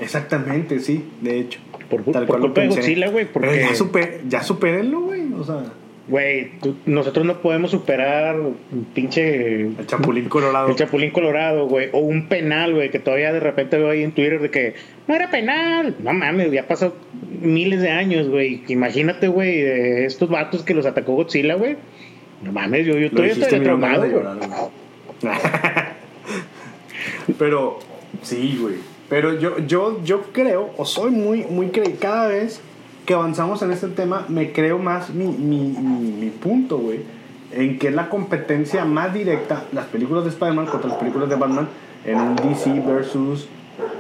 Exactamente, sí, de hecho. Por, por culpa de Godzilla, güey. Porque... ya, super, ya supérenlo, güey. O sea. Güey, nosotros no podemos superar un pinche. El Chapulín Colorado. El Chapulín Colorado, güey. O un penal, güey, que todavía de repente veo ahí en Twitter de que no era penal. No mames, ya pasó miles de años, güey. Imagínate, güey, estos vatos que los atacó Godzilla, güey. No mames, yo, yo todavía estoy traumado, güey. Pero, sí, güey. Pero yo, yo, yo creo, o soy muy, muy cre cada vez que avanzamos en este tema, me creo más mi, mi, mi, punto, güey, en que es la competencia más directa, las películas de Spider-Man contra las películas de Batman, en un DC versus,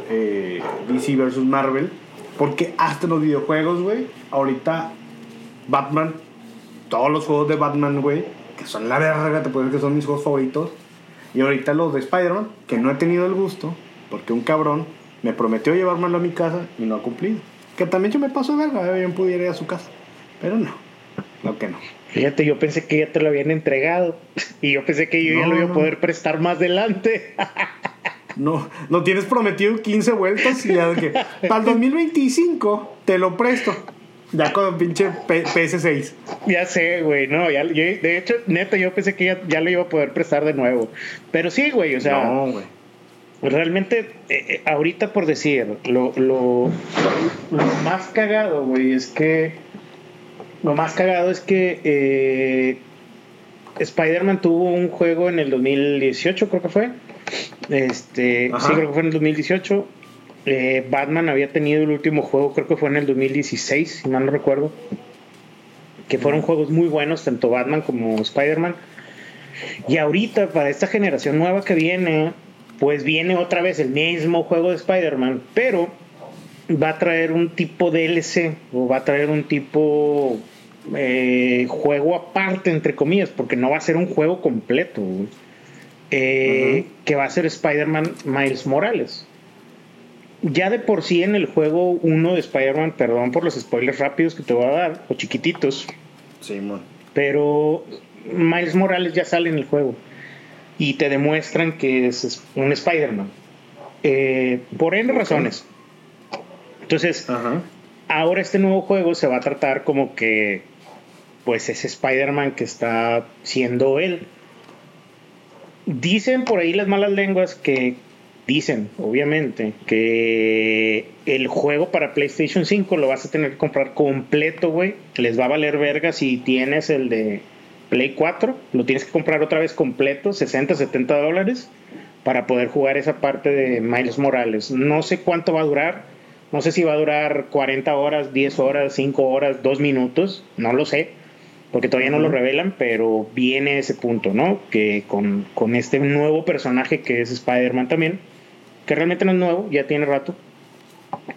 eh, DC versus Marvel, porque hasta los videojuegos, güey, ahorita Batman, todos los juegos de Batman, güey, que son la verga, te puedo decir que son mis juegos favoritos, Y ahorita los de Spider-Man, que no he tenido el gusto, porque un cabrón me prometió llevármelo a mi casa y no ha cumplido. Que también yo me paso de verga, bien pudiera ir a su casa. Pero no, no que no. Fíjate, yo pensé que ya te lo habían entregado. Y yo pensé que yo ya lo iba a poder prestar más adelante. No, no tienes prometido 15 vueltas y ya que para el 2025 te lo presto. Ya con pinche PS6. Ya sé, güey, no, ya, de hecho, neta, yo pensé que ya, ya, lo iba a poder prestar de nuevo. Pero sí, güey, o sea. No, güey. Realmente, eh, eh, ahorita por decir, lo, lo, lo más cagado, güey, es que. Lo más cagado es que eh, Spider-Man tuvo un juego en el 2018, creo que fue. Este, sí, creo que fue en el 2018. Eh, Batman había tenido el último juego, creo que fue en el 2016, si mal no recuerdo. Que fueron juegos muy buenos, tanto Batman como Spider-Man. Y ahorita, para esta generación nueva que viene, pues viene otra vez el mismo juego de Spider-Man, pero va a traer un tipo DLC o va a traer un tipo eh, juego aparte, entre comillas, porque no va a ser un juego completo. Eh, que va a ser Spider-Man Miles Morales. Ya de por sí en el juego 1 de Spider-Man, perdón por los spoilers rápidos que te voy a dar, o chiquititos. Sí, Pero Miles Morales ya sale en el juego y te demuestran que es un Spider-Man. Eh, por N razones. Entonces, ahora este nuevo juego se va a tratar como que, pues, ese Spider-Man que está siendo él. Dicen por ahí las malas lenguas que dicen, obviamente, que el juego para PlayStation 5 lo vas a tener que comprar completo, güey. Les va a valer verga si tienes el de Play 4. Lo tienes que comprar otra vez completo, 60, 70 dólares, para poder jugar esa parte de Miles Morales. No sé cuánto va a durar. No sé si va a durar 40 horas, 10 horas, 5 horas, 2 minutos. No lo sé porque todavía no lo revelan, pero viene ese punto, ¿no? Que con, este nuevo personaje que es Spider-Man también, que realmente no es nuevo, ya tiene rato,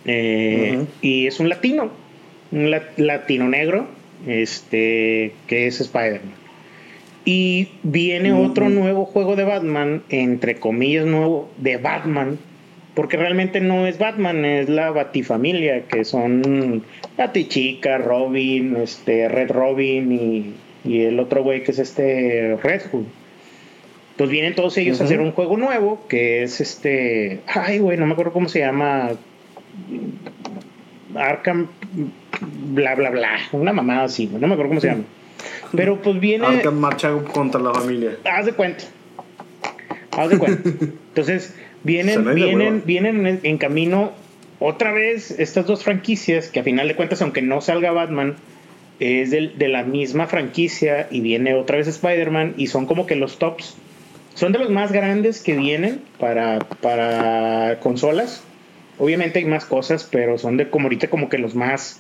eh, y es un latino, un latino negro, este, que es Spider-Man. Y viene otro nuevo juego de Batman, entre comillas nuevo, de Batman, porque realmente no es Batman, es la Batifamilia, que son Batichica, Robin, este, Red Robin y, el otro güey que es este Red Hood. Pues vienen todos ellos a hacer un juego nuevo que es este. Ay, güey, no me acuerdo cómo se llama. Arkham. Bla, bla, bla. Una mamada así, no me acuerdo cómo se llama. Pero pues viene. Arkham marcha contra la familia. Haz de cuenta. Haz de cuenta. Entonces Vienen, vienen, vienen en, camino otra vez estas dos franquicias que a final de cuentas, aunque no salga Batman, es de, la misma franquicia y viene otra vez Spider-Man y son como que los tops. Son de los más grandes que vienen para, para consolas. Obviamente hay más cosas, pero son de como ahorita como que los más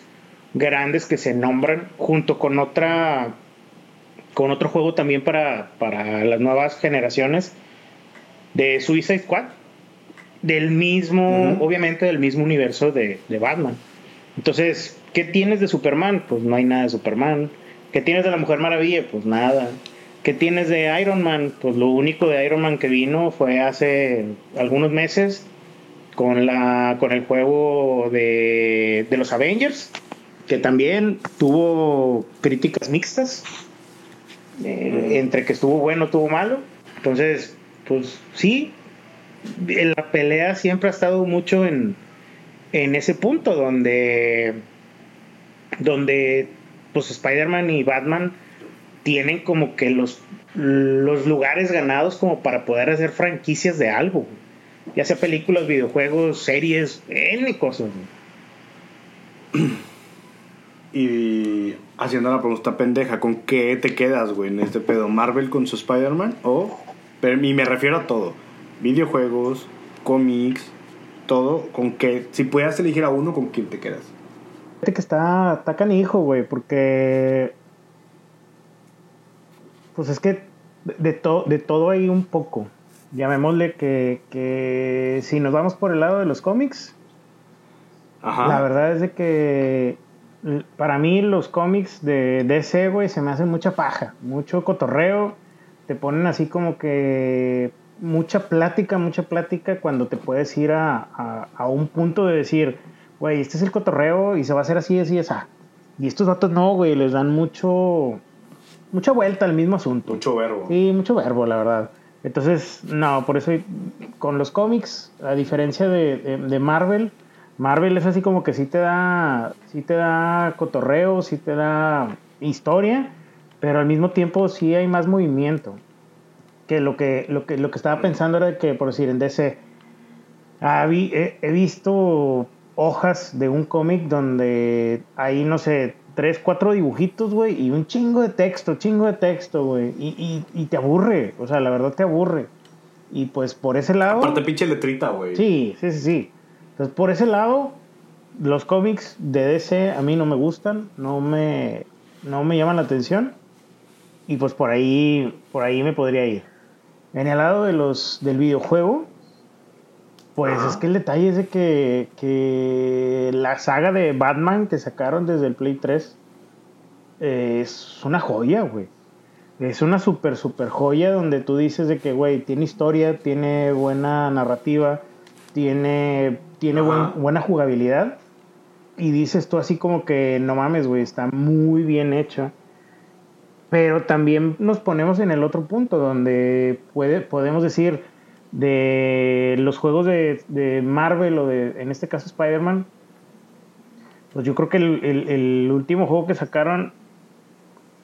grandes que se nombran junto con otra con otro juego también para, para las nuevas generaciones de Suicide Squad del mismo, obviamente del mismo universo de, Batman. Entonces, ¿qué tienes de Superman? Pues no hay nada de Superman. ¿Qué tienes de la Mujer Maravilla? Pues nada. ¿Qué tienes de Iron Man? Pues lo único de Iron Man que vino fue hace algunos meses con, la, con el juego de, de los Avengers, que también tuvo críticas mixtas, eh, entre que estuvo bueno, estuvo malo. Entonces, pues sí, la pelea siempre ha estado mucho en, en ese punto donde, donde pues Spider-Man y Batman tienen como que los, los lugares ganados como para poder hacer franquicias de algo. Ya sea películas, videojuegos, series, N cosas. Y haciendo la pregunta pendeja, ¿con qué te quedas, güey, en este pedo? ¿Marvel con su Spider-Man? O, y me refiero a todo videojuegos, cómics, todo, con que si pudieras elegir a uno, ¿con quién te quedas? Fíjate que está, está canijo, güey, porque pues es que de, de todo hay un poco. Llamémosle que, que si nos vamos por el lado de los cómics, la verdad es de que para mí los cómics de DC, güey, se me hacen mucha paja, mucho cotorreo. Te ponen así como que mucha plática, mucha plática cuando te puedes ir a, a, un punto de decir, güey, este es el cotorreo y se va a hacer así, así, así. Y estos datos no, güey, les dan mucho, mucha vuelta al mismo asunto. Mucho verbo. Sí, mucho verbo, la verdad. Entonces, no, por eso con los cómics, a diferencia de, de, Marvel, Marvel es así como que sí te da, sí te da cotorreo, sí te da historia, pero al mismo tiempo sí hay más movimiento. Que lo que, lo que, lo que estaba pensando era que, por decir, en DC, he visto hojas de un cómic donde hay, no sé, tres, cuatro dibujitos, güey, y un chingo de texto, chingo de texto, güey. Y, y, te aburre, o sea, la verdad te aburre. Y pues por ese lado. Aparte, pinche letrita, güey. Sí, sí, sí, sí. Entonces, por ese lado, los cómics de DC a mí no me gustan, no me, no me llaman la atención. Y pues por ahí, por ahí me podría ir. En el lado de los, del videojuego, pues es que el detalle es de que, la saga de Batman que sacaron desde el Play 3 es una joya, güey. Es una super, super joya donde tú dices de que, güey, tiene historia, tiene buena narrativa, tiene, tiene buena jugabilidad. Y dices tú así como que, no mames, güey, está muy bien hecho. Pero también nos ponemos en el otro punto donde puede, podemos decir, de los juegos de, Marvel o de, en este caso, Spider-Man, pues yo creo que el, último juego que sacaron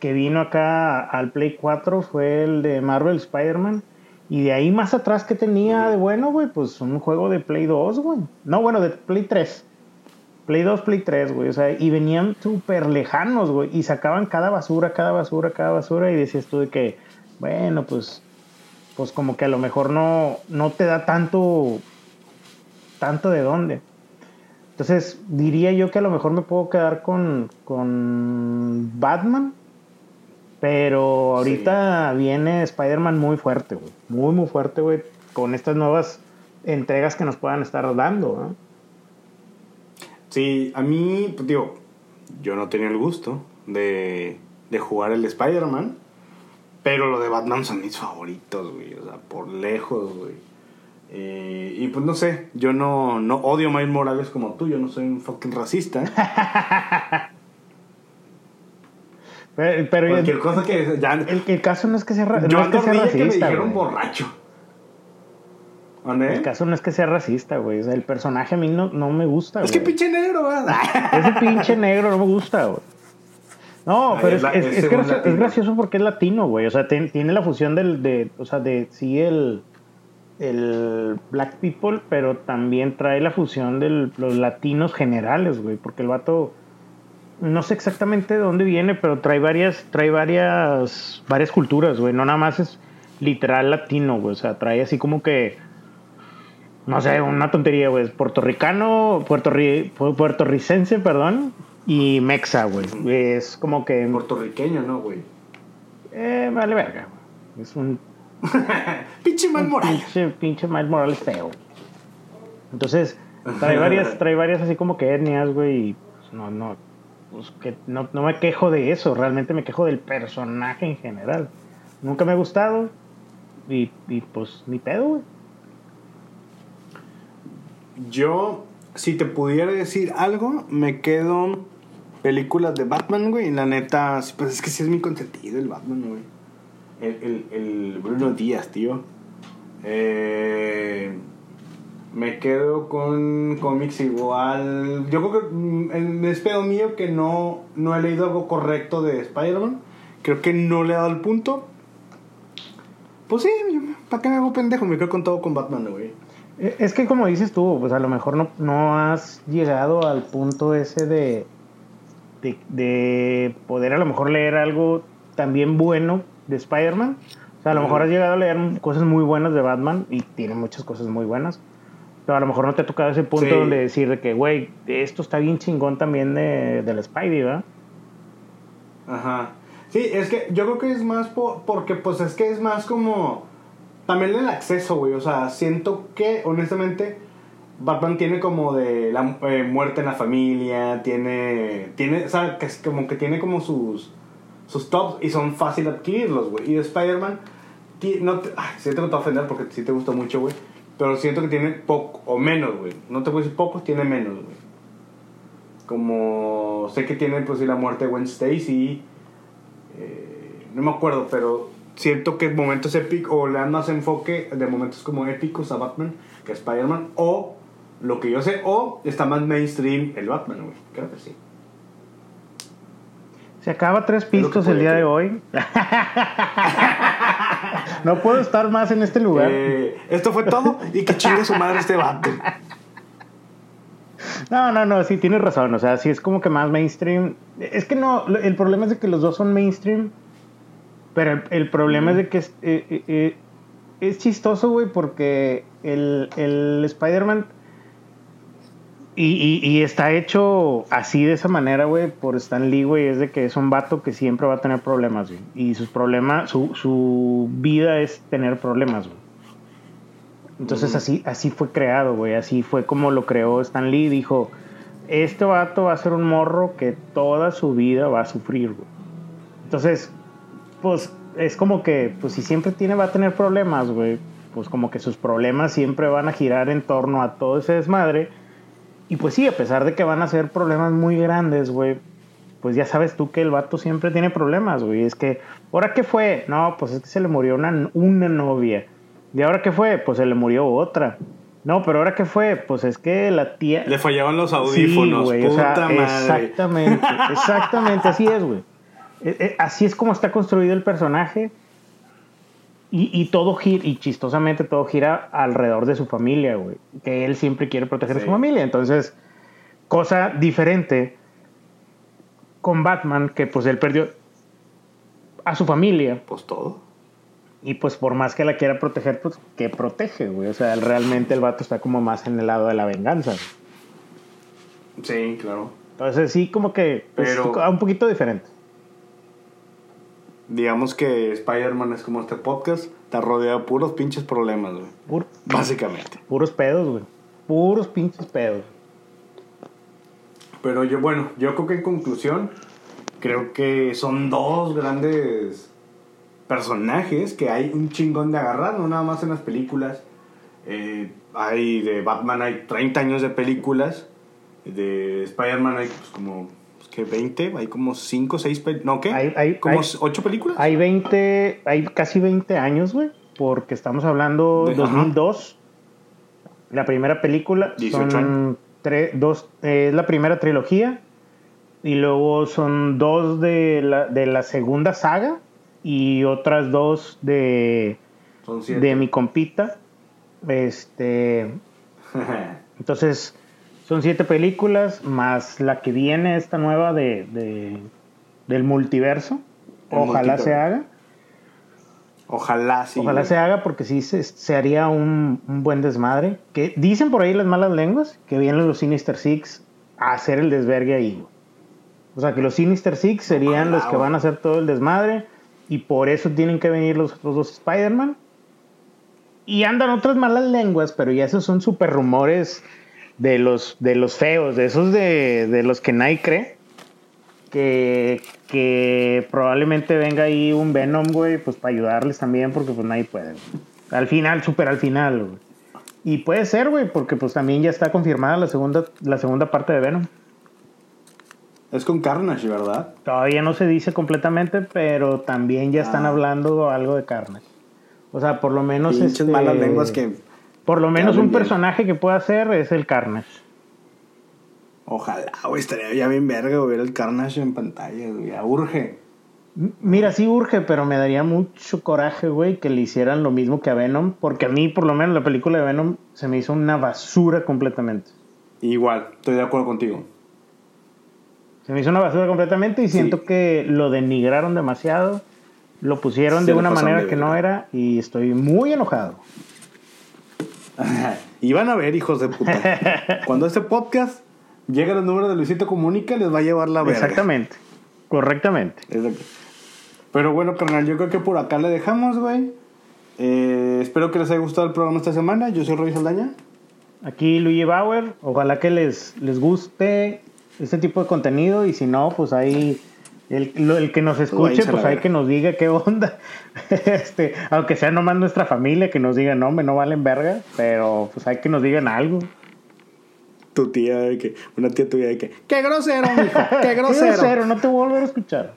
que vino acá al Play 4 fue el de Marvel Spider-Man. Y de ahí más atrás que tenía de bueno, güey, pues un juego de Play 2, güey. No, bueno, de Play 3. Play 2, Play 3, güey. O sea, y venían súper lejanos, güey. Y sacaban cada basura, cada basura, cada basura. Y decías tú de que, bueno, pues pues como que a lo mejor no, no te da tanto, tanto de dónde. Entonces diría yo que a lo mejor me puedo quedar con, con Batman, pero ahorita viene Spider-Man muy fuerte, güey. Muy, muy fuerte, güey, con estas nuevas entregas que nos puedan estar dando, ¿no? Sí, a mí, pues digo, yo no tenía el gusto de, de jugar el Spider-Man. Pero lo de Batman son mis favoritos, güey. O sea, por lejos, güey. Eh, y pues no sé, yo no, no odio a Miles Morales como tú, yo no soy un fucking racista. pero, pero Cualquier cosa que ya, el, el, caso no es que sea, no es que sea racista. Que me dijeron borracho. El caso no es que sea racista, güey. O sea, el personaje a mí no, no me gusta. Es que pinche negro, ¿verdad? Ese pinche negro no me gusta, güey. No, pero es, es, gracioso porque es latino, güey. O sea, tiene la fusión del, de, o sea, de sí el, el Black People, pero también trae la fusión de los latinos generales, güey. Porque el vato, no sé exactamente de dónde viene, pero trae varias, trae varias, varias culturas, güey. No nada más es literal latino, güey. O sea, trae así como que, no sé, una tontería, güey. Puertorricano, puertorricense, perdón y Mexa, güey. Es como que. Puertorriqueño, ¿no, güey? Eh, vale verga, Es un. pinche mal moral. Pinche, pinche mal moral feo. Entonces, trae varias, trae varias así como que etnias, güey. Y pues, no, no. Pues que no, no me quejo de eso, realmente me quejo del personaje en general. Nunca me ha gustado. Y, y pues ni pedo, güey. Yo, si te pudiera decir algo, me quedo películas de Batman, güey. Y la neta, pues es que sí es mi consentido el Batman, güey. El, el, Bruno Díaz, tío. Eh, me quedo con cómics igual. Yo creo que mm, es pedo mío que no, no he leído algo correcto de Spider-Man. Creo que no le he dado el punto. Pues sí, ¿para qué me hago pendejo? Me quedo con todo con Batman, güey. Eh, es que como dices tú, pues a lo mejor no, no has llegado al punto ese de de, poder a lo mejor leer algo también bueno de Spider-Man. O sea, a lo mejor has llegado a leer cosas muy buenas de Batman y tiene muchas cosas muy buenas. Pero a lo mejor no te ha tocado ese punto donde decir de que, güey, esto está bien chingón también de, del Spidey, ¿verdad? Ajá. Sí, es que yo creo que es más porque, pues es que es más como. También el acceso, güey. O sea, siento que, honestamente Batman tiene como de la eh, muerte en la familia, tiene, tiene, o sea, que como que tiene como sus, sus tops y son fácil adquirirlos, güey. Y Spider-Man no te, ay, te va a ofender porque sí te gusta mucho, güey. Pero siento que tiene poco, o menos, güey. No te puedo decir pocos, tiene menos, güey. Como sé que tiene, pues sí, la muerte de Gwen Stacy. eh, no me acuerdo, pero siento que momentos épicos, o le dan más enfoque de momentos como épicos a Batman que a Spider-Man. O, lo que yo sé, o está más mainstream el Batman, güey. Creo que sí. Se acaba tres pistos el día de hoy. no puedo estar más en este lugar. Eh, esto fue todo y que chingue su madre este vato. No, no, no, sí, tienes razón. O sea, sí es como que más mainstream. Es que no, el problema es de que los dos son mainstream. Pero el, el problema es de que es, eh, eh, es chistoso, güey, porque el, el Spider-Man. Y, y- y está hecho así de esa manera, güey, por Stan Lee, güey. Es de que es un vato que siempre va a tener problemas, güey. Y sus problemas, su, su vida es tener problemas, güey. Entonces así, así fue creado, güey. Así fue como lo creó Stan Lee. Dijo, este vato va a ser un morro que toda su vida va a sufrir, güey. Entonces, pues es como que, pues si siempre tiene, va a tener problemas, güey. Pues como que sus problemas siempre van a girar en torno a todo ese desmadre. Y pues sí, a pesar de que van a ser problemas muy grandes, güey. Pues ya sabes tú que el vato siempre tiene problemas, güey. Es que, ¿ahora qué fue? No, pues es que se le murió una, una novia. ¿Y ahora qué fue? Pues se le murió otra. No, pero ahora qué fue? Pues es que la tía... Le fallaban los audífonos, Sí, güey, o puta sea, madre. Exactamente, exactamente, así es, güey. Eh, eh, Así es como está construido el personaje. Y, y todo gira, y chistosamente todo gira alrededor de su familia, güey. Que él siempre quiere proteger a su familia. Entonces, cosa diferente con Batman, que pues él perdió a su familia. Pues todo. Y pues por más que la quiera proteger, pues que protege, güey. O sea, él- realmente el vato está como más en el lado de la venganza. Sí, claro. Entonces sí, como que pues, Pero- un poquito diferente. Digamos que Spider-Man es como este podcast, está rodeado de puros pinches problemas, güey. Básicamente. puros pedos, güey. Puros pinches pedos. Pero yo, bueno, yo creo que en conclusión, creo que son dos grandes personajes que hay un chingón de agarrar, no nada más en las películas. Eh, hay de Batman hay 30 años de películas, de Spider-Man hay pues, como, ¿qué? 20, hay como 5, 6, no, ¿qué? Hay- hay- como hay- 8 películas. Hay 20, hay casi 20 años, güey. Porque estamos hablando De- 2002. La primera película 18 son tre- dos, eh, es la primera trilogía. Y luego son dos de la, de la segunda saga. Y otras dos de, Son 7. de mi compita. Este. Entonces, son siete películas, más la que viene, esta nueva de, de- del multiverso. El Ojalá se haga. Ojalá sí. Ojalá se haga porque sí se, se haría un, un buen desmadre. Que dicen por ahí las malas lenguas que vienen los Sinister Six a hacer el desvergue ahí. O sea, que los Sinister Six serían Ojalá, los que van a hacer todo el desmadre y por eso tienen que venir los otros dos Spider-Man. Y andan otras malas lenguas, pero ya esos son super rumores de los, de los feos, de esos de, de los que nadie cree. Que, que probablemente venga ahí un Venom, güey, pues para ayudarles también, porque pues nadie puede. güey. Al final, súper al final, güey. Y puede ser, güey, porque pues también ya está confirmada la segunda, la segunda parte de Venom. Es con Carnage, ¿verdad? Todavía no se dice completamente, pero también ya están Ah. hablando algo de Carnage. O sea, por lo menos. Pinches este, malas lenguas que. Por lo menos un personaje que pueda ser es el Carnage. Ojalá, güey, estaría ya bien verga ver el Carnage en pantalla, güey. Ya urge. Mira, sí urge, pero me daría mucho coraje, güey, que le hicieran lo mismo que a Venom, porque a mí, por lo menos, la película de Venom se me hizo una basura completamente. Igual, estoy de acuerdo contigo. Se me hizo una basura completamente y siento que lo denigraron demasiado, lo pusieron Se de una manera de que no era y estoy muy enojado. y van a ver, hijos de puta. Cuando este podcast llegue a los números de Luisito Comunica, les va a llevar la verga. Exactamente, correctamente. Exacto. Pero bueno, carnal, yo creo que por acá le dejamos, güey. Eh, espero que les haya gustado el programa esta semana. Yo soy Roy Saldaña. Aquí Luigi Bauer, ojalá que les, les guste este tipo de contenido y si no, pues ahí El, lo- el que nos escuche, pues hay que nos diga qué onda. este, aunque sea nomás nuestra familia, que nos digan, no, me no valen verga, pero pues hay que nos digan algo. Tu tía, de que, una tía tuya de que, ¡qué grosero, mijo! ¡Qué Qué grosero! grosero, no te voy a volver a escuchar.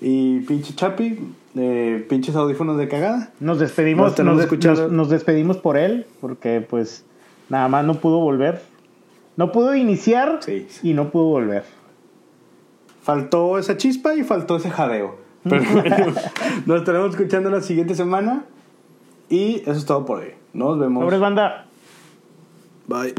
Y pinche Chapi, eh, pinches audífonos de cagada. Nos despedimos, Nos nos, nos- nos despedimos por él, porque pues nada más no pudo volver. No pudo iniciar Sí. y no pudo volver. Faltó esa chispa y faltó ese jadeo. Pero bueno, nos estaremos escuchando la siguiente semana. Y eso es todo por hoy. Nos vemos. Sobres banda. Bye.